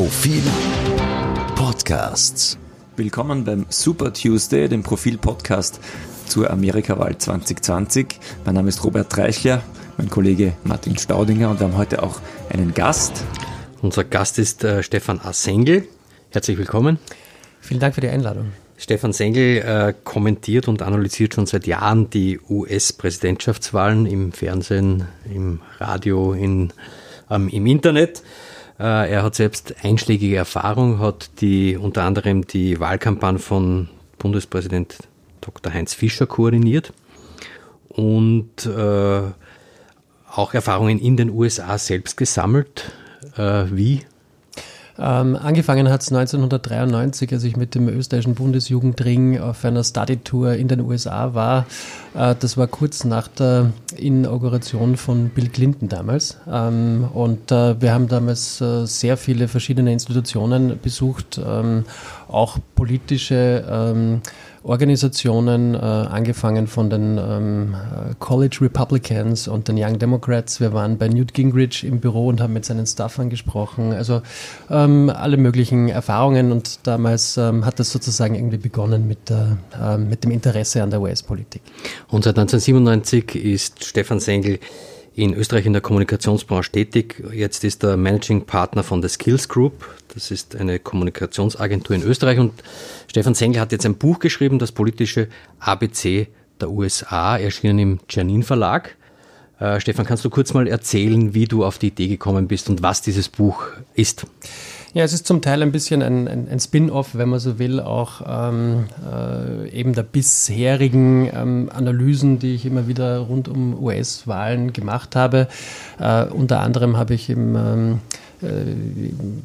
Profil Podcasts. Willkommen beim Super Tuesday, dem Profil-Podcast zur Amerikawahl 2020. Mein Name ist Robert Treichler, mein Kollege Martin Staudinger und wir haben heute auch einen Gast. Unser Gast ist äh, Stefan A. Sengel. Herzlich willkommen. Vielen Dank für die Einladung. Stefan Sengel äh, kommentiert und analysiert schon seit Jahren die US-Präsidentschaftswahlen im Fernsehen, im Radio, in, ähm, im Internet. Äh, er hat selbst einschlägige Erfahrung, hat die unter anderem die Wahlkampagne von Bundespräsident Dr. Heinz Fischer koordiniert und äh, auch Erfahrungen in den USA selbst gesammelt. Äh, wie ähm, angefangen hat es 1993, als ich mit dem österreichischen Bundesjugendring auf einer Study-Tour in den USA war. Äh, das war kurz nach der Inauguration von Bill Clinton damals. Ähm, und äh, wir haben damals äh, sehr viele verschiedene Institutionen besucht, ähm, auch politische ähm, Organisationen, äh, angefangen von den ähm, College Republicans und den Young Democrats. Wir waren bei Newt Gingrich im Büro und haben mit seinen Staffern gesprochen. Also ähm, alle möglichen Erfahrungen und damals ähm, hat das sozusagen irgendwie begonnen mit, der, äh, mit dem Interesse an der US-Politik. Und seit 1997 ist Stefan Sengel in Österreich in der Kommunikationsbranche tätig. Jetzt ist er Managing Partner von der Skills Group. Das ist eine Kommunikationsagentur in Österreich. Und Stefan Sengel hat jetzt ein Buch geschrieben, das politische ABC der USA, erschienen im Janin Verlag. Äh, Stefan, kannst du kurz mal erzählen, wie du auf die Idee gekommen bist und was dieses Buch ist? Ja, es ist zum Teil ein bisschen ein, ein, ein Spin-off, wenn man so will, auch ähm, äh, eben der bisherigen ähm, Analysen, die ich immer wieder rund um US-Wahlen gemacht habe. Äh, unter anderem habe ich im ähm, äh,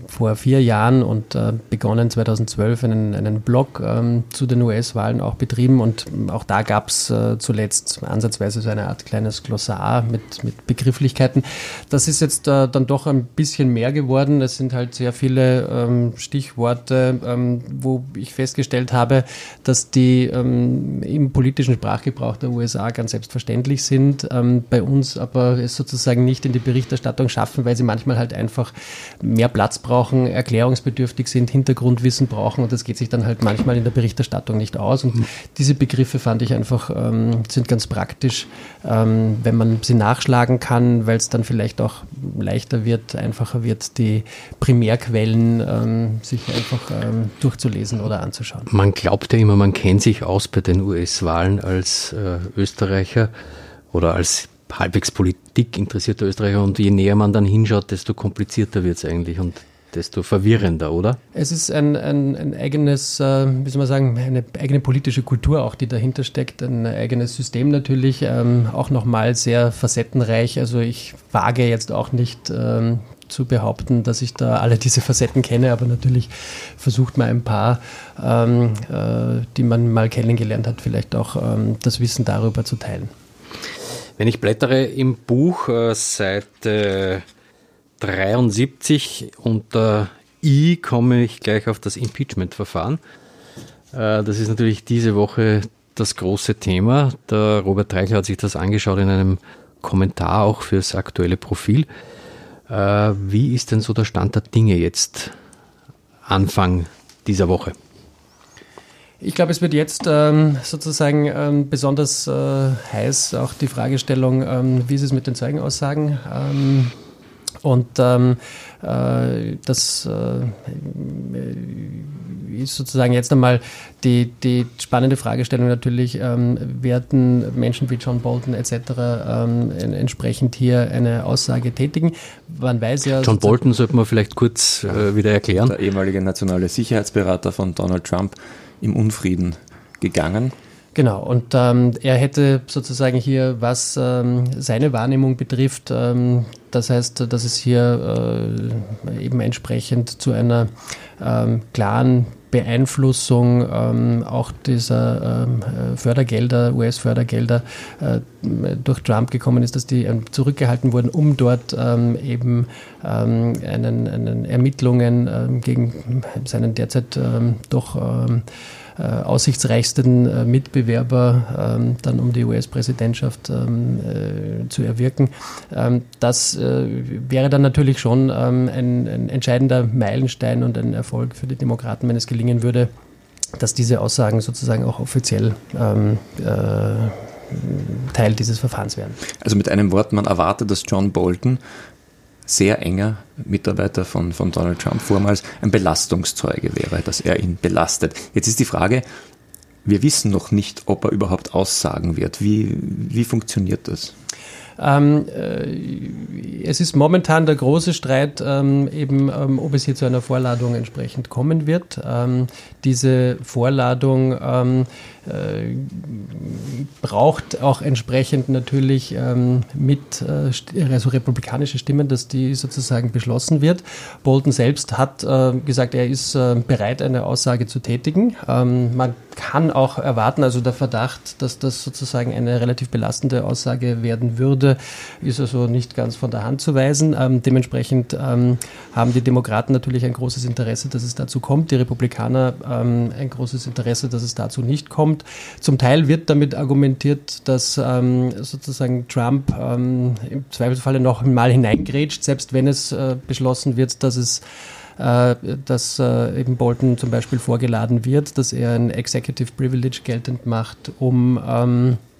vor vier Jahren und äh, begonnen 2012 einen, einen Blog ähm, zu den US-Wahlen auch betrieben und auch da gab es äh, zuletzt ansatzweise so eine Art kleines Glossar mit, mit Begrifflichkeiten. Das ist jetzt äh, dann doch ein bisschen mehr geworden. Es sind halt sehr viele ähm, Stichworte, ähm, wo ich festgestellt habe, dass die im politischen Sprachgebrauch der USA ganz selbstverständlich sind, bei uns aber es sozusagen nicht in die Berichterstattung schaffen, weil sie manchmal halt einfach mehr Platz brauchen, erklärungsbedürftig sind, Hintergrundwissen brauchen und das geht sich dann halt manchmal in der Berichterstattung nicht aus. Und diese Begriffe fand ich einfach, ähm, sind ganz praktisch, ähm, wenn man sie nachschlagen kann, weil es dann vielleicht auch leichter wird, einfacher wird, die Primärquellen ähm, sich einfach ähm, durchzulesen oder anzuschauen. Man glaubt ja immer, man kennt sich aus bei den US-Wahlen als äh, Österreicher oder als halbwegs Politik interessierter Österreicher und je näher man dann hinschaut, desto komplizierter wird es eigentlich und desto verwirrender, oder? Es ist ein, ein, ein eigenes, äh, wie soll man sagen, eine eigene politische Kultur auch, die dahinter steckt, ein eigenes System natürlich, ähm, auch nochmal sehr facettenreich. Also ich wage jetzt auch nicht ähm, zu behaupten, dass ich da alle diese Facetten kenne, aber natürlich versucht man ein paar, ähm, äh, die man mal kennengelernt hat, vielleicht auch ähm, das Wissen darüber zu teilen. Wenn ich blättere im Buch äh, Seite 73 unter I komme ich gleich auf das Impeachment-Verfahren. Äh, das ist natürlich diese Woche das große Thema. Der Robert Treichler hat sich das angeschaut in einem Kommentar auch fürs aktuelle Profil. Äh, wie ist denn so der Stand der Dinge jetzt Anfang dieser Woche? Ich glaube, es wird jetzt ähm, sozusagen ähm, besonders äh, heiß auch die Fragestellung, ähm, wie ist es mit den Zeugenaussagen? Ähm, und ähm, äh, das äh, ist sozusagen jetzt einmal die, die spannende Fragestellung natürlich, ähm, werden Menschen wie John Bolton etc. Ähm, entsprechend hier eine Aussage tätigen. Man weiß ja. John Bolton sollte man vielleicht kurz äh, wieder erklären. Der ehemalige nationale Sicherheitsberater von Donald Trump im Unfrieden gegangen. Genau, und ähm, er hätte sozusagen hier, was ähm, seine Wahrnehmung betrifft, ähm, das heißt, dass es hier äh, eben entsprechend zu einer ähm, klaren Beeinflussung ähm, auch dieser ähm, Fördergelder, US-Fördergelder äh, durch Trump gekommen ist, dass die zurückgehalten wurden, um dort eben einen, einen Ermittlungen gegen seinen derzeit doch äh, aussichtsreichsten äh, Mitbewerber ähm, dann um die US-Präsidentschaft ähm, äh, zu erwirken. Ähm, das äh, wäre dann natürlich schon ein, ein entscheidender Meilenstein und ein Erfolg für die Demokraten, wenn es gelingen würde, dass diese Aussagen sozusagen auch offiziell ähm, äh, Teil dieses Verfahrens werden. Also mit einem Wort, man erwartet, dass John Bolton sehr enger Mitarbeiter von, von Donald Trump vormals ein Belastungszeuge wäre, dass er ihn belastet. Jetzt ist die Frage, wir wissen noch nicht, ob er überhaupt aussagen wird. Wie, wie funktioniert das? Ähm, äh, es ist momentan der große Streit, ähm, eben, ähm, ob es hier zu einer Vorladung entsprechend kommen wird. Ähm, diese Vorladung ähm, äh, braucht auch entsprechend natürlich ähm, mit, äh, also republikanische Stimmen, dass die sozusagen beschlossen wird. Bolton selbst hat äh, gesagt, er ist äh, bereit, eine Aussage zu tätigen. Ähm, man kann auch erwarten, also der Verdacht, dass das sozusagen eine relativ belastende Aussage werden würde, ist also nicht ganz von der Hand zu weisen. Ähm, dementsprechend ähm, haben die Demokraten natürlich ein großes Interesse, dass es dazu kommt, die Republikaner ähm, ein großes Interesse, dass es dazu nicht kommt. Zum Teil wird damit argumentiert, dass ähm, sozusagen Trump ähm, im Zweifelsfalle noch mal hineingrätscht, selbst wenn es äh, beschlossen wird, dass es äh, dass äh, eben Bolton zum Beispiel vorgeladen wird, dass er ein Executive Privilege geltend macht, um ähm, äh,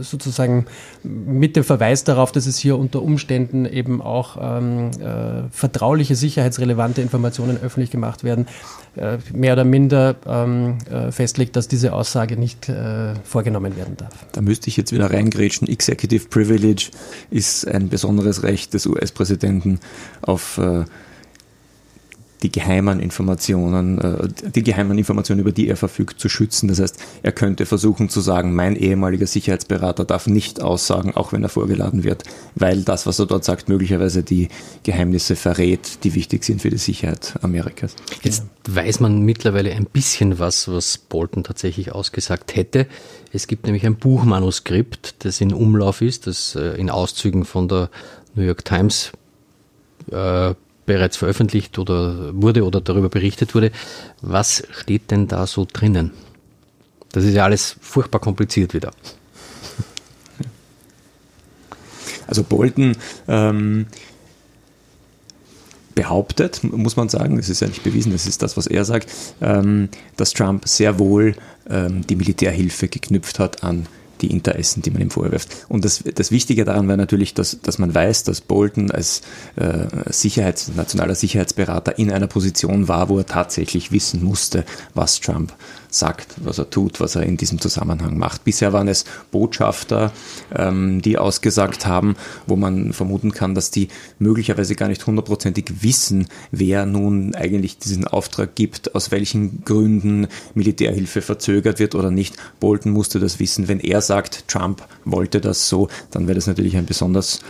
sozusagen mit dem Verweis darauf, dass es hier unter Umständen eben auch ähm, äh, vertrauliche, sicherheitsrelevante Informationen öffentlich gemacht werden, äh, mehr oder minder ähm, äh, festlegt, dass diese Aussage nicht äh, vorgenommen werden darf. Da müsste ich jetzt wieder reingrätschen. Executive Privilege ist ein besonderes Recht des US-Präsidenten auf äh, die geheimen Informationen, äh, die geheimen Informationen, über die er verfügt, zu schützen. Das heißt, er könnte versuchen zu sagen, mein ehemaliger Sicherheitsberater darf nicht aussagen, auch wenn er vorgeladen wird, weil das, was er dort sagt, möglicherweise die Geheimnisse verrät, die wichtig sind für die Sicherheit Amerikas. Jetzt weiß man mittlerweile ein bisschen was, was Bolton tatsächlich ausgesagt hätte. Es gibt nämlich ein Buchmanuskript, das in Umlauf ist, das äh, in Auszügen von der New York Times äh, bereits veröffentlicht oder wurde oder darüber berichtet wurde. Was steht denn da so drinnen? Das ist ja alles furchtbar kompliziert wieder. Also Bolton ähm, behauptet, muss man sagen, das ist ja nicht bewiesen, das ist das, was er sagt, ähm, dass Trump sehr wohl ähm, die Militärhilfe geknüpft hat an die Interessen, die man ihm vorwirft. Und das, das Wichtige daran war natürlich, dass, dass man weiß, dass Bolton als äh, Sicherheits-, nationaler Sicherheitsberater in einer Position war, wo er tatsächlich wissen musste, was Trump sagt, was er tut, was er in diesem Zusammenhang macht. Bisher waren es Botschafter, ähm, die ausgesagt haben, wo man vermuten kann, dass die möglicherweise gar nicht hundertprozentig wissen, wer nun eigentlich diesen Auftrag gibt, aus welchen Gründen Militärhilfe verzögert wird oder nicht. Bolton musste das wissen. Wenn er sagt, Trump wollte das so, dann wäre das natürlich ein besonders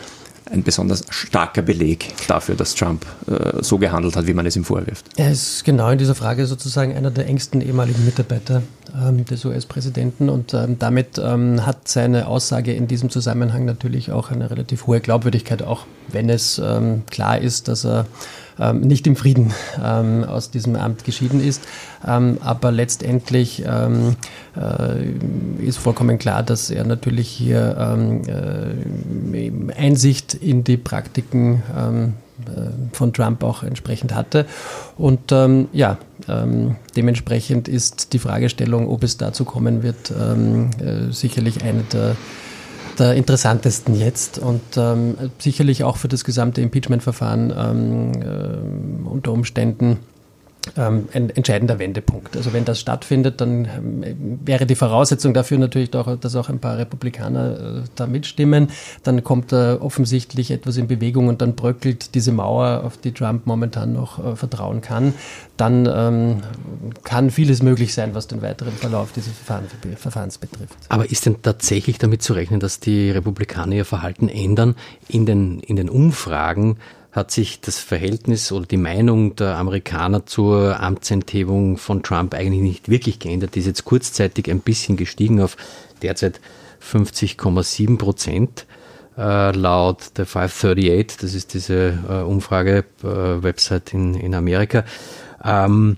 ein besonders starker Beleg dafür, dass Trump äh, so gehandelt hat, wie man es ihm vorwirft. Er ist genau in dieser Frage sozusagen einer der engsten ehemaligen Mitarbeiter ähm, des US-Präsidenten und ähm, damit ähm, hat seine Aussage in diesem Zusammenhang natürlich auch eine relativ hohe Glaubwürdigkeit, auch wenn es ähm, klar ist, dass er ähm, nicht im Frieden ähm, aus diesem Amt geschieden ist. Ähm, aber letztendlich ähm, äh, ist vollkommen klar, dass er natürlich hier ähm, äh, Einsicht in die Praktiken ähm, äh, von Trump auch entsprechend hatte. Und ähm, ja, ähm, dementsprechend ist die Fragestellung, ob es dazu kommen wird, ähm, äh, sicherlich eine der der interessantesten jetzt und ähm, sicherlich auch für das gesamte Impeachment-Verfahren ähm, äh, unter Umständen ähm, ein entscheidender Wendepunkt. Also wenn das stattfindet, dann ähm, wäre die Voraussetzung dafür natürlich auch, dass auch ein paar Republikaner äh, da mitstimmen. Dann kommt da offensichtlich etwas in Bewegung und dann bröckelt diese Mauer, auf die Trump momentan noch äh, vertrauen kann. Dann ähm, kann vieles möglich sein, was den weiteren Verlauf dieses Verfahren, Verfahrens betrifft. Aber ist denn tatsächlich damit zu rechnen, dass die Republikaner ihr Verhalten ändern in den, in den Umfragen? Hat sich das Verhältnis oder die Meinung der Amerikaner zur Amtsenthebung von Trump eigentlich nicht wirklich geändert. Die ist jetzt kurzzeitig ein bisschen gestiegen auf derzeit 50,7 Prozent. Äh, laut der 538, das ist diese äh, Umfrage-Website äh, in, in Amerika. Ähm,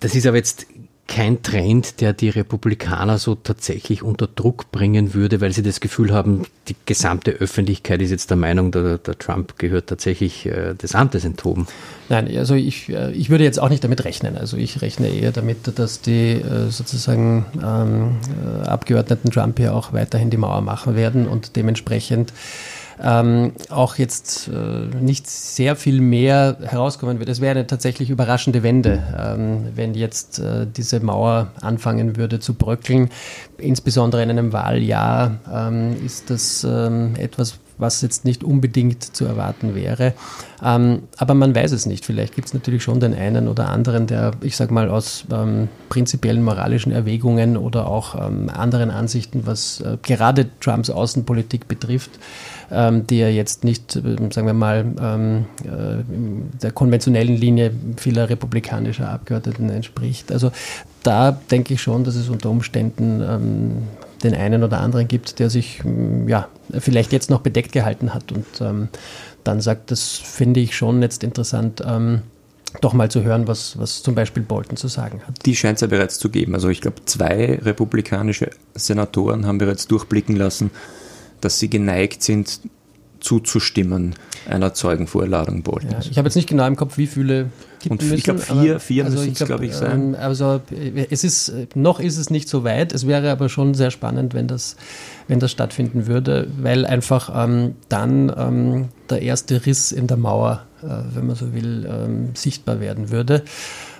das ist aber jetzt kein Trend, der die Republikaner so tatsächlich unter Druck bringen würde, weil sie das Gefühl haben, die gesamte Öffentlichkeit ist jetzt der Meinung, der, der Trump gehört tatsächlich äh, des Amtes enthoben. Nein, also ich, äh, ich würde jetzt auch nicht damit rechnen. Also ich rechne eher damit, dass die äh, sozusagen ähm, äh, Abgeordneten Trump hier auch weiterhin die Mauer machen werden und dementsprechend ähm, auch jetzt äh, nicht sehr viel mehr herauskommen wird. Es wäre eine tatsächlich überraschende Wende, ähm, wenn jetzt äh, diese Mauer anfangen würde zu bröckeln. Insbesondere in einem Wahljahr ähm, ist das ähm, etwas, was jetzt nicht unbedingt zu erwarten wäre. Ähm, aber man weiß es nicht. Vielleicht gibt es natürlich schon den einen oder anderen, der, ich sage mal, aus ähm, prinzipiellen moralischen Erwägungen oder auch ähm, anderen Ansichten, was äh, gerade Trumps Außenpolitik betrifft, ähm, die ja jetzt nicht, ähm, sagen wir mal, ähm, äh, der konventionellen Linie vieler republikanischer Abgeordneten entspricht. Also da denke ich schon, dass es unter Umständen ähm, den einen oder anderen gibt, der sich mm, ja, vielleicht jetzt noch bedeckt gehalten hat und ähm, dann sagt, das finde ich schon jetzt interessant ähm, doch mal zu hören, was, was zum Beispiel Bolton zu sagen hat. Die scheint es ja bereits zu geben. Also ich glaube, zwei republikanische Senatoren haben bereits durchblicken lassen, dass sie geneigt sind, zuzustimmen einer Zeugenvorladung Boltons. Ja, ich habe jetzt nicht genau im Kopf, wie viele Und müssen, ich glaube, vier, vier also müssen es, glaube ich, sein. Ähm, also es ist, noch ist es nicht so weit. Es wäre aber schon sehr spannend, wenn das, wenn das stattfinden würde, weil einfach ähm, dann ähm, der erste Riss in der Mauer, äh, wenn man so will, ähm, sichtbar werden würde.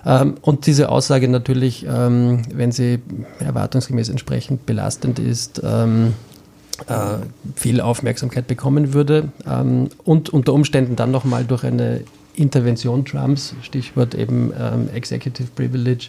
Ähm, und diese Aussage natürlich, ähm, wenn sie erwartungsgemäß entsprechend belastend ist, äh, viel Aufmerksamkeit bekommen würde ähm, und unter Umständen dann nochmal durch eine Intervention Trumps, Stichwort eben ähm, Executive Privilege,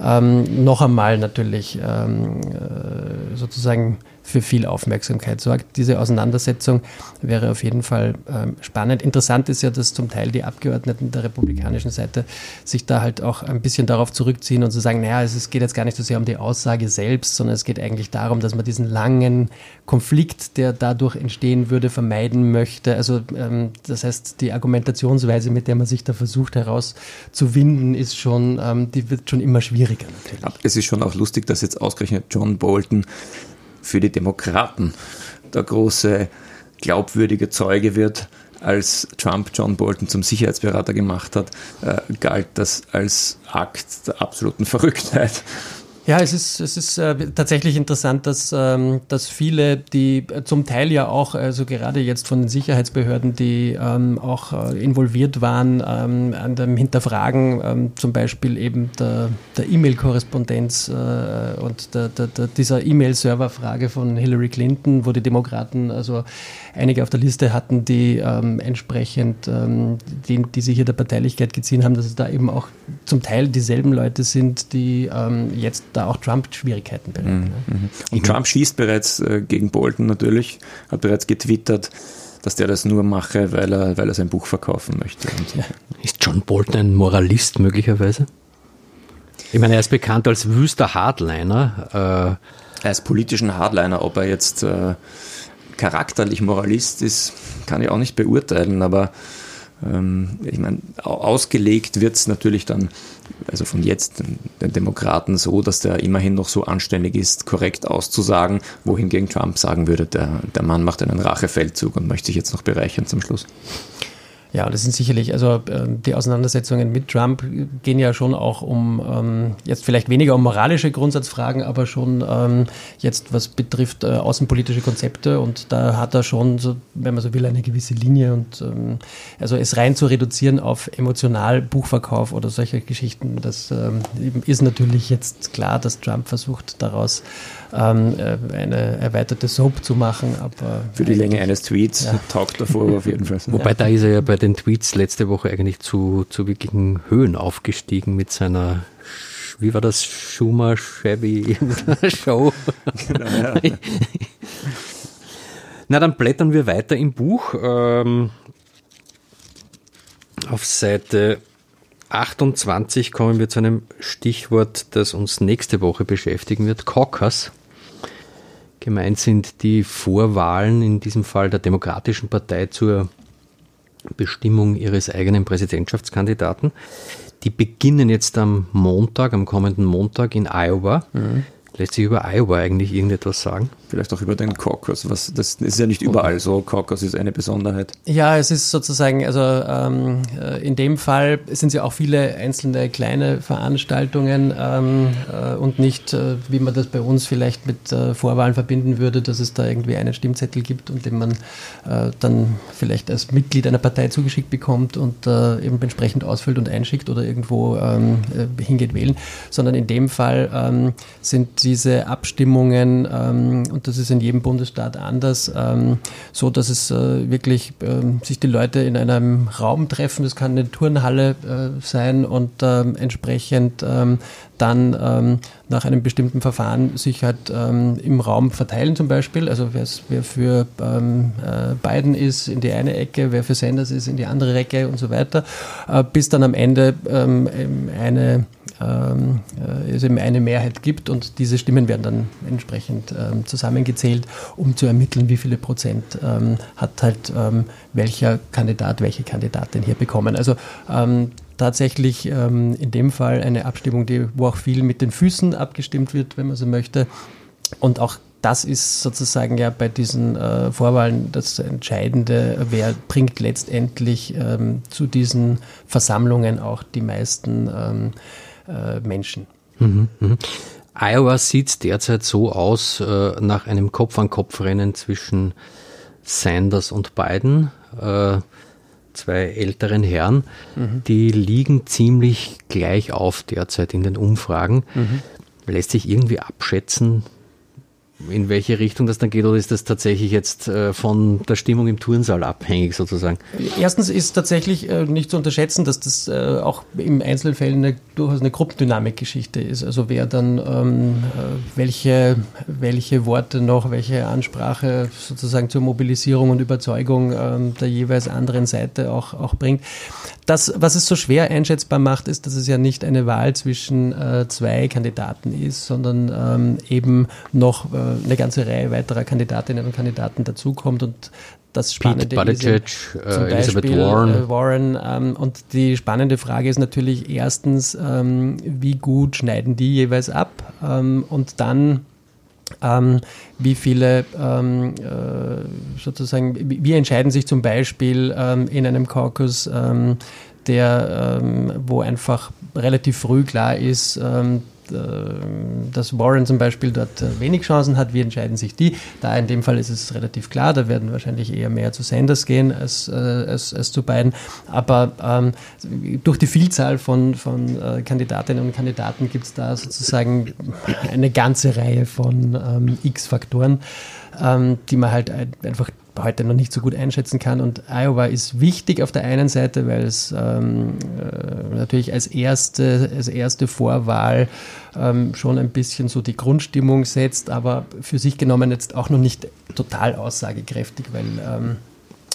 ähm, noch einmal natürlich ähm, äh, sozusagen für viel Aufmerksamkeit sorgt. Diese Auseinandersetzung wäre auf jeden Fall ähm, spannend. Interessant ist ja, dass zum Teil die Abgeordneten der republikanischen Seite sich da halt auch ein bisschen darauf zurückziehen und zu so sagen, naja, es geht jetzt gar nicht so sehr um die Aussage selbst, sondern es geht eigentlich darum, dass man diesen langen Konflikt, der dadurch entstehen würde, vermeiden möchte. Also ähm, das heißt, die Argumentationsweise, mit der man sich da versucht herauszuwinden, ist schon, ähm, die wird schon immer schwieriger natürlich. Es ist schon auch lustig, dass jetzt ausgerechnet John Bolton für die Demokraten der große glaubwürdige Zeuge wird, als Trump John Bolton zum Sicherheitsberater gemacht hat, äh, galt das als Akt der absoluten Verrücktheit. Ja, es ist, es ist äh, tatsächlich interessant, dass, ähm, dass viele, die äh, zum Teil ja auch, also gerade jetzt von den Sicherheitsbehörden, die ähm, auch äh, involviert waren ähm, an dem Hinterfragen ähm, zum Beispiel eben der, der E-Mail-Korrespondenz äh, und der, der, der dieser E-Mail-Server-Frage von Hillary Clinton, wo die Demokraten also einige auf der Liste hatten, die ähm, entsprechend, ähm, die, die sich hier der Parteilichkeit geziehen haben, dass es da eben auch zum Teil dieselben Leute sind, die jetzt da auch Trump Schwierigkeiten bereitet. Mhm. Ne? Und Trump schießt bereits äh, gegen Bolton natürlich, hat bereits getwittert, dass der das nur mache, weil er, weil er sein Buch verkaufen möchte. So. Ja. Ist John Bolton ein Moralist möglicherweise? Ich meine, er ist bekannt als wüster Hardliner. Äh, er ist politischen Hardliner. Ob er jetzt äh, charakterlich Moralist ist, kann ich auch nicht beurteilen, aber ähm, ich meine, ausgelegt wird es natürlich dann, also von jetzt den, Demokraten so, dass der immerhin noch so anständig ist, korrekt auszusagen, wohingegen Trump sagen würde, der, der Mann macht einen Rachefeldzug und möchte sich jetzt noch bereichern zum Schluss. Ja, das sind sicherlich, also ähm, die Auseinandersetzungen mit Trump gehen ja schon auch um, ähm, jetzt vielleicht weniger um moralische Grundsatzfragen, aber schon ähm, jetzt, was betrifft äh, außenpolitische Konzepte und da hat er schon, so, wenn man so will, eine gewisse Linie und ähm, also es rein zu reduzieren auf emotional Buchverkauf oder solche Geschichten, das ähm, ist natürlich jetzt klar, dass Trump versucht, daraus ähm, äh, eine erweiterte Soap zu machen. Aber Für die Länge eines Tweets ja. taugt davor auf jeden Fall. Wobei ja. da ist er ja bei den Tweets letzte Woche eigentlich zu, zu wirklichen Höhen aufgestiegen mit seiner wie war das Schumer Chevy Show? Genau, ja. Na, dann blättern wir weiter im Buch. Ähm, auf Seite 28 kommen wir zu einem Stichwort, das uns nächste Woche beschäftigen wird, Caucus. Gemeint sind die Vorwahlen, in diesem Fall der Demokratischen Partei zur Bestimmung ihres eigenen Präsidentschaftskandidaten. die beginnen jetzt am Montag, am kommenden Montag in Iowa. Mhm. Lässt sich über Iowa eigentlich irgendetwas sagen? Vielleicht auch über den Caucus. Was, das ist ja nicht überall so. Caucus ist eine Besonderheit. Ja, es ist sozusagen, also ähm, äh, in dem Fall sind es ja auch viele einzelne kleine Veranstaltungen ähm, äh, und nicht, äh, wie man das bei uns vielleicht mit äh, Vorwahlen verbinden würde, dass es da irgendwie einen Stimmzettel gibt und den man äh, dann vielleicht als Mitglied einer Partei zugeschickt bekommt und äh, eben entsprechend ausfüllt und einschickt oder irgendwo ähm, hingeht wählen, sondern in dem Fall ähm, sind diese Abstimmungen, ähm, und das ist in jedem Bundesstaat anders, ähm, so dass es äh, wirklich ähm, sich die Leute in einem Raum treffen. Das kann eine Turnhalle äh, sein und ähm, entsprechend ähm, dann ähm, nach einem bestimmten Verfahren sich halt im Raum verteilen zum Beispiel. Also wer für äh, Biden ist in die eine Ecke, wer für Sanders ist in die andere Ecke und so weiter, äh, bis dann am Ende eine ähm, äh, es eben eine Mehrheit gibt und diese Stimmen werden dann entsprechend ähm, zusammengezählt, um zu ermitteln, wie viele Prozent ähm, hat halt ähm, welcher Kandidat, welche Kandidatin hier bekommen. Also ähm, tatsächlich ähm, in dem Fall eine Abstimmung, die, wo auch viel mit den Füßen abgestimmt wird, wenn man so möchte. Und auch das ist sozusagen ja bei diesen äh, Vorwahlen das Entscheidende, wer bringt letztendlich ähm, zu diesen Versammlungen auch die meisten ähm, äh, Menschen. Mhm, mh. Iowa sieht derzeit so aus äh, nach einem Kopf-an-Kopf-Rennen zwischen Sanders und Biden, äh, zwei älteren Herren. Mhm. Die liegen ziemlich gleich auf derzeit in den Umfragen. Mhm. Lässt sich irgendwie abschätzen, in welche Richtung das dann geht oder ist das tatsächlich jetzt äh, von der Stimmung im Turnsaal abhängig sozusagen? Erstens ist tatsächlich äh, nicht zu unterschätzen, dass das äh, auch im Einzelfällen eine, durchaus eine Gruppendynamik-Geschichte ist. Also wer dann ähm, welche, welche Worte noch, welche Ansprache sozusagen zur Mobilisierung und Überzeugung ähm, der jeweils anderen Seite auch, auch bringt. Das, was es so schwer einschätzbar macht, ist, dass es ja nicht eine Wahl zwischen zwei Kandidaten ist, sondern ähm, eben noch eine ganze Reihe weiterer Kandidatinnen und Kandidaten dazukommt und das Spannende Pete Buttigieg, ist äh, zum Elizabeth Beispiel Warren, äh, Warren ähm, und die spannende Frage ist natürlich erstens, ähm, wie gut schneiden die jeweils ab ähm, und dann ähm, wie viele ähm, äh, sozusagen, wie, entscheiden sich zum Beispiel ähm, in einem Caucus, der, ähm, wo einfach relativ früh klar ist, ähm, äh, dass Warren zum Beispiel dort äh, wenig Chancen hat. Wie entscheiden sich die? Da in dem Fall ist es relativ klar, da werden wahrscheinlich eher mehr zu Sanders gehen als, äh, als, als zu beiden. Aber ähm, durch die Vielzahl von, von äh, Kandidatinnen und Kandidaten gibt es da sozusagen eine ganze Reihe von ähm, X-Faktoren, ähm, die man halt einfach heute noch nicht so gut einschätzen kann. Und Iowa ist wichtig auf der einen Seite, weil es ähm, äh, natürlich als erste, als erste Vorwahl ähm, schon ein bisschen so die Grundstimmung setzt, aber für sich genommen jetzt auch noch nicht total aussagekräftig, weil ähm,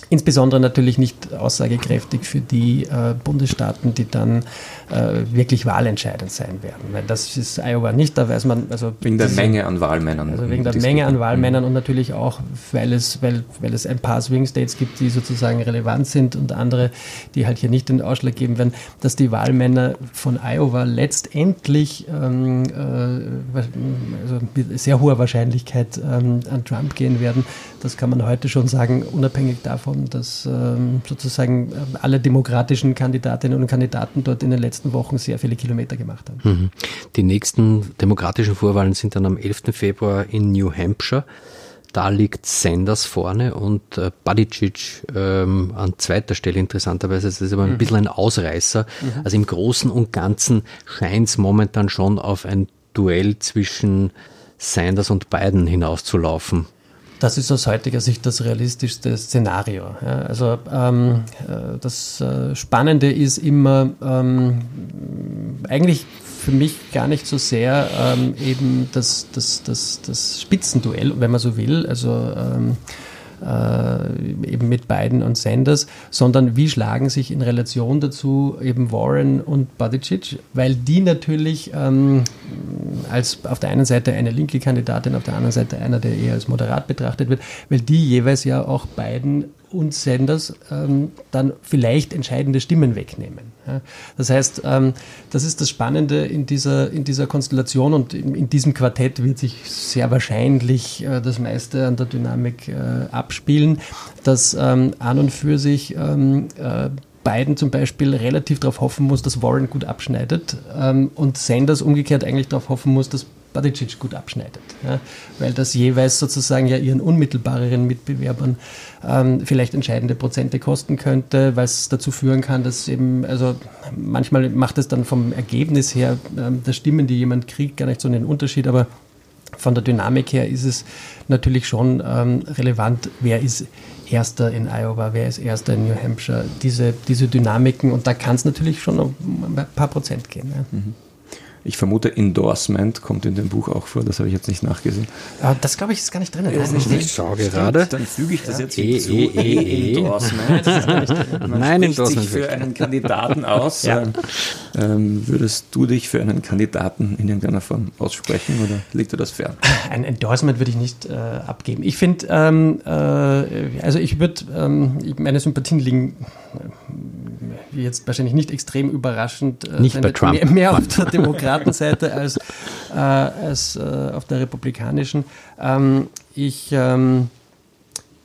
Insbesondere natürlich nicht aussagekräftig für die äh, Bundesstaaten, die dann äh, wirklich wahlentscheidend sein werden. Weil das ist Iowa nicht, da weiß man. Also wegen der Menge an Wahlmännern. Also wegen der Menge an Wahlmännern mhm. und natürlich auch, weil es, weil, weil es ein paar Swing States gibt, die sozusagen relevant sind und andere, die halt hier nicht den Ausschlag geben werden, dass die Wahlmänner von Iowa letztendlich ähm, äh, also mit sehr hoher Wahrscheinlichkeit ähm, an Trump gehen werden. Das kann man heute schon sagen, unabhängig davon, haben, dass ähm, sozusagen äh, alle demokratischen Kandidatinnen und Kandidaten dort in den letzten Wochen sehr viele Kilometer gemacht haben. Mhm. Die nächsten demokratischen Vorwahlen sind dann am 11. Februar in New Hampshire. Da liegt Sanders vorne und äh, Buttigieg ähm, an zweiter Stelle interessanterweise. Das ist aber ein mhm. bisschen ein Ausreißer. Mhm. Also im Großen und Ganzen scheint es momentan schon auf ein Duell zwischen Sanders und Biden hinauszulaufen. Das ist aus heutiger Sicht das realistischste Szenario. Ja, also ähm, äh, das äh, Spannende ist immer ähm, eigentlich für mich gar nicht so sehr ähm, eben das, das, das, das Spitzenduell, wenn man so will. Also ähm, äh, eben mit Biden und Sanders, sondern wie schlagen sich in Relation dazu eben Warren und Buttigieg, weil die natürlich ähm, als auf der einen Seite eine linke Kandidatin, auf der anderen Seite einer, der eher als moderat betrachtet wird, weil die jeweils ja auch Biden und Sanders ähm, dann vielleicht entscheidende Stimmen wegnehmen. Ja. Das heißt, ähm, das ist das Spannende in dieser, in dieser Konstellation und in, in diesem Quartett wird sich sehr wahrscheinlich äh, das meiste an der Dynamik äh, abspielen, dass ähm, an und für sich ähm, äh, Biden zum Beispiel relativ darauf hoffen muss, dass Warren gut abschneidet ähm, und Sanders umgekehrt eigentlich darauf hoffen muss, dass Badicic gut abschneidet. Ja, weil das jeweils sozusagen ja ihren unmittelbareren Mitbewerbern ähm, vielleicht entscheidende Prozente kosten könnte, weil es dazu führen kann, dass eben, also manchmal macht es dann vom Ergebnis her ähm, der Stimmen, die jemand kriegt, gar nicht so einen Unterschied, aber von der Dynamik her ist es natürlich schon ähm, relevant, wer ist Erster in Iowa, wer ist Erster in New Hampshire, diese, diese Dynamiken und da kann es natürlich schon um ein paar Prozent gehen. Ja. Mhm. Ich vermute, Endorsement kommt in dem Buch auch vor, das habe ich jetzt nicht nachgesehen. Aber das glaube ich ist gar nicht drin. Das ist nicht ich schaue gerade. Dann füge ich das ja. jetzt e, hinzu. E, e, e, Endorsement. Nein, Endorsement. sich für einen Kandidaten aus. ja. ähm, würdest du dich für einen Kandidaten in irgendeiner Form aussprechen oder liegt dir das fern? Ein Endorsement würde ich nicht äh, abgeben. Ich finde, ähm, äh, also ich würde, ähm, meine Sympathien liegen äh, jetzt wahrscheinlich nicht extrem überraschend, äh, nicht bei Trump. Mehr, mehr auf der Demokratenseite als, äh, als äh, auf der republikanischen. Ähm, ich, ähm,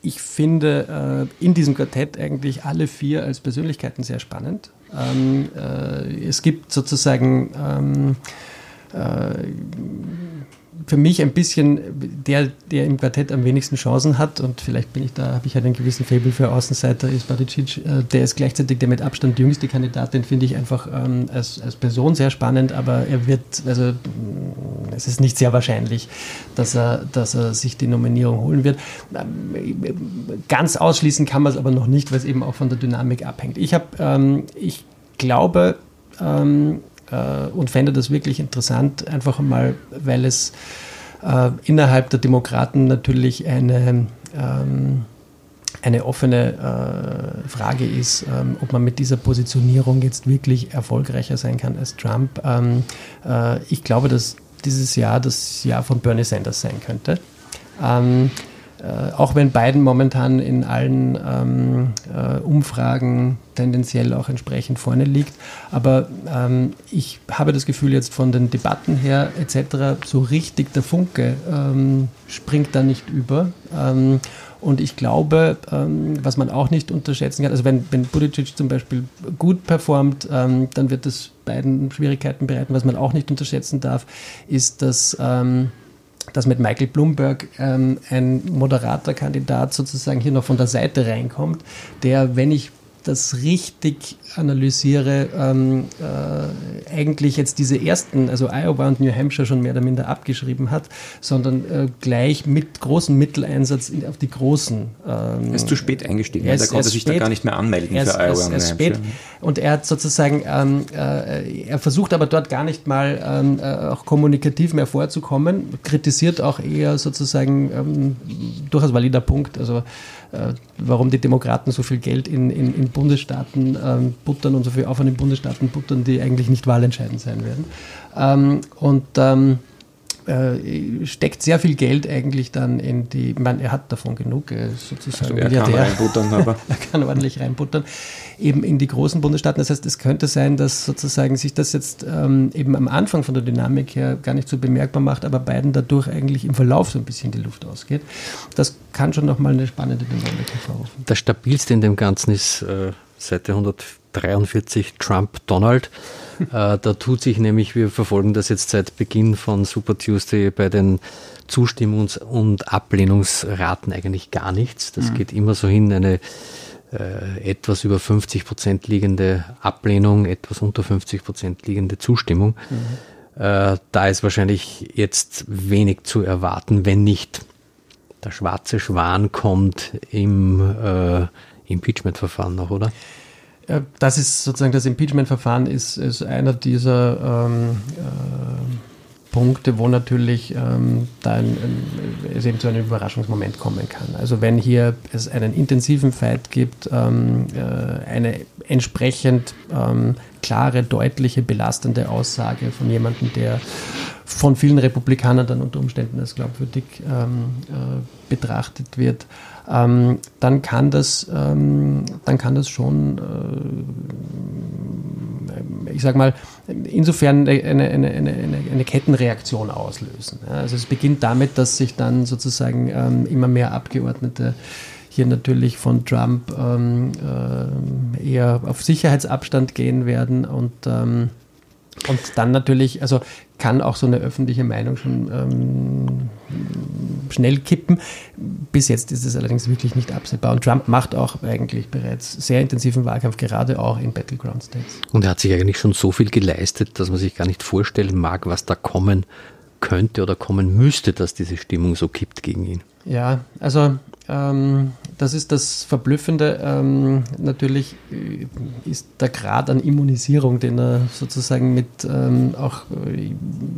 ich finde äh, in diesem Quartett eigentlich alle vier als Persönlichkeiten sehr spannend. Ähm, äh, es gibt sozusagen ähm, für mich ein bisschen der, der im Quartett am wenigsten Chancen hat und vielleicht bin ich da, habe ich halt einen gewissen Faible für Außenseiter, ist Badicic. Äh, der ist gleichzeitig der mit Abstand jüngste Kandidat, den finde ich einfach ähm, als, als Person sehr spannend, aber er wird, also mm, es ist nicht sehr wahrscheinlich, dass er, dass er sich die Nominierung holen wird. Ähm, ganz ausschließen kann man es aber noch nicht, weil es eben auch von der Dynamik abhängt. Ich habe, ähm, ich glaube, ähm, äh, und fände das wirklich interessant, einfach mal, weil es äh, innerhalb der Demokraten natürlich eine, ähm, eine offene äh, Frage ist, ähm, ob man mit dieser Positionierung jetzt wirklich erfolgreicher sein kann als Trump. Ähm, äh, ich glaube, dass dieses Jahr das Jahr von Bernie Sanders sein könnte. Äh, auch wenn Biden momentan in allen ähm, äh, Umfragen tendenziell auch entsprechend vorne liegt. Aber ähm, ich habe das Gefühl, jetzt von den Debatten her etc., so richtig der Funke ähm, springt da nicht über. Ähm, und ich glaube, ähm, was man auch nicht unterschätzen kann, also wenn, wenn Buttigieg zum Beispiel gut performt, ähm, dann wird das beiden Schwierigkeiten bereiten. Was man auch nicht unterschätzen darf, ist, dass dass mit Michael Bloomberg ähm, ein moderater Kandidat sozusagen hier noch von der Seite reinkommt, der, wenn ich das richtig analysiere, ähm, äh, eigentlich jetzt diese ersten, also Iowa und New Hampshire schon mehr oder minder abgeschrieben hat, sondern äh, gleich mit großem Mitteleinsatz in, auf die großen. Ähm, er ist zu spät eingestiegen, er, ist, konnte sich spät, da gar nicht mehr anmelden für Iowa und New Hampshire. Und er hat sozusagen, ähm, äh, er versucht aber dort gar nicht mal ähm, äh, auch kommunikativ mehr vorzukommen, kritisiert auch eher sozusagen ähm, durchaus valider Punkt, also äh, warum die Demokraten so viel Geld in, in, in Bundesstaaten ähm, buttern und so viel Aufwand in Bundesstaaten buttern, die eigentlich nicht wahlentscheidend sein werden. Ähm, und ähm, äh, steckt sehr viel Geld eigentlich dann in die, ich meine, er hat davon genug, er ist sozusagen also er kann reinbuttern, aber er kann ordentlich reinbuttern, eben in die großen Bundesstaaten. Das heißt, es könnte sein, dass sozusagen sich das jetzt ähm, eben am Anfang von der Dynamik her gar nicht so bemerkbar macht, aber beiden dadurch eigentlich im Verlauf so ein bisschen die Luft ausgeht. Das kann schon nochmal eine spannende Dynamik hervorrufen. Das stabilste in dem Ganzen ist äh, Seite 143 Trump-Donald. Äh, da tut sich nämlich, wir verfolgen das jetzt seit Beginn von Super Tuesday bei den Zustimmungs- und Ablehnungsraten eigentlich gar nichts. Das mhm. geht immer so hin, eine äh, etwas über 50 Prozent liegende Ablehnung, etwas unter 50 Prozent liegende Zustimmung. Mhm. Äh, da ist wahrscheinlich jetzt wenig zu erwarten, wenn nicht der schwarze Schwan kommt im äh, Impeachment-Verfahren noch, oder? Das ist sozusagen das Impeachment-Verfahren ist, ist einer dieser ähm, äh, Punkte, wo natürlich ähm, dann äh, es eben zu einem Überraschungsmoment kommen kann. Also wenn hier es einen intensiven Fight gibt, ähm, äh, eine entsprechend ähm, klare, deutliche, belastende Aussage von jemandem, der von vielen Republikanern dann unter Umständen als glaubwürdig ähm, äh, betrachtet wird, ähm, dann kann das, ähm, dann kann das schon, äh, ich sag mal, insofern eine, eine, eine, eine Kettenreaktion auslösen. Ja, also es beginnt damit, dass sich dann sozusagen ähm, immer mehr Abgeordnete hier natürlich von Trump ähm, äh, eher auf Sicherheitsabstand gehen werden und ähm, und dann natürlich, also kann auch so eine öffentliche Meinung schon ähm, schnell kippen. Bis jetzt ist es allerdings wirklich nicht absehbar. Und Trump macht auch eigentlich bereits sehr intensiven Wahlkampf, gerade auch in Battleground States. Und er hat sich eigentlich schon so viel geleistet, dass man sich gar nicht vorstellen mag, was da kommen könnte oder kommen müsste, dass diese Stimmung so kippt gegen ihn. Ja, also ähm, das ist das Verblüffende. Ähm, natürlich äh, ist der Grad an Immunisierung, den er sozusagen mit ähm, auch äh,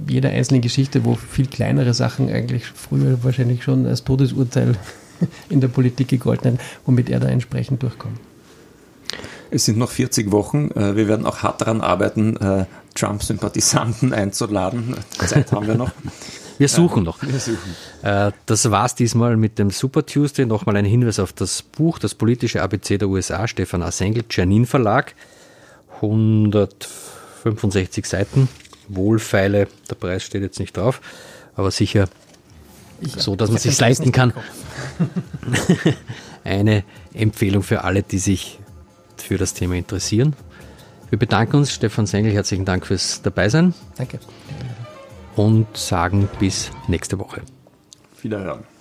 jeder einzelnen Geschichte, wo viel kleinere Sachen eigentlich früher wahrscheinlich schon als Todesurteil in der Politik gegolten haben, womit er da entsprechend durchkommt. Es sind noch 40 Wochen. Äh, wir werden auch hart daran arbeiten, Trump-Sympathisanten einzuladen. Zeit haben wir noch. Wir suchen noch. Wir suchen. Äh, das war's diesmal mit dem Super Tuesday. Nochmal ein Hinweis auf das Buch, das politische ABC der USA, Stefan Assengel, Janin Verlag. 165 Seiten, Wohlfeile. Der Preis steht jetzt nicht drauf, aber sicher ich, so, dass man sich leisten kann. Eine Empfehlung für alle, die sich für das Thema interessieren. Wir bedanken uns, Stefan Sengel, herzlichen Dank fürs Dabeisein. Danke und sagen bis nächste Woche. Wiederhören.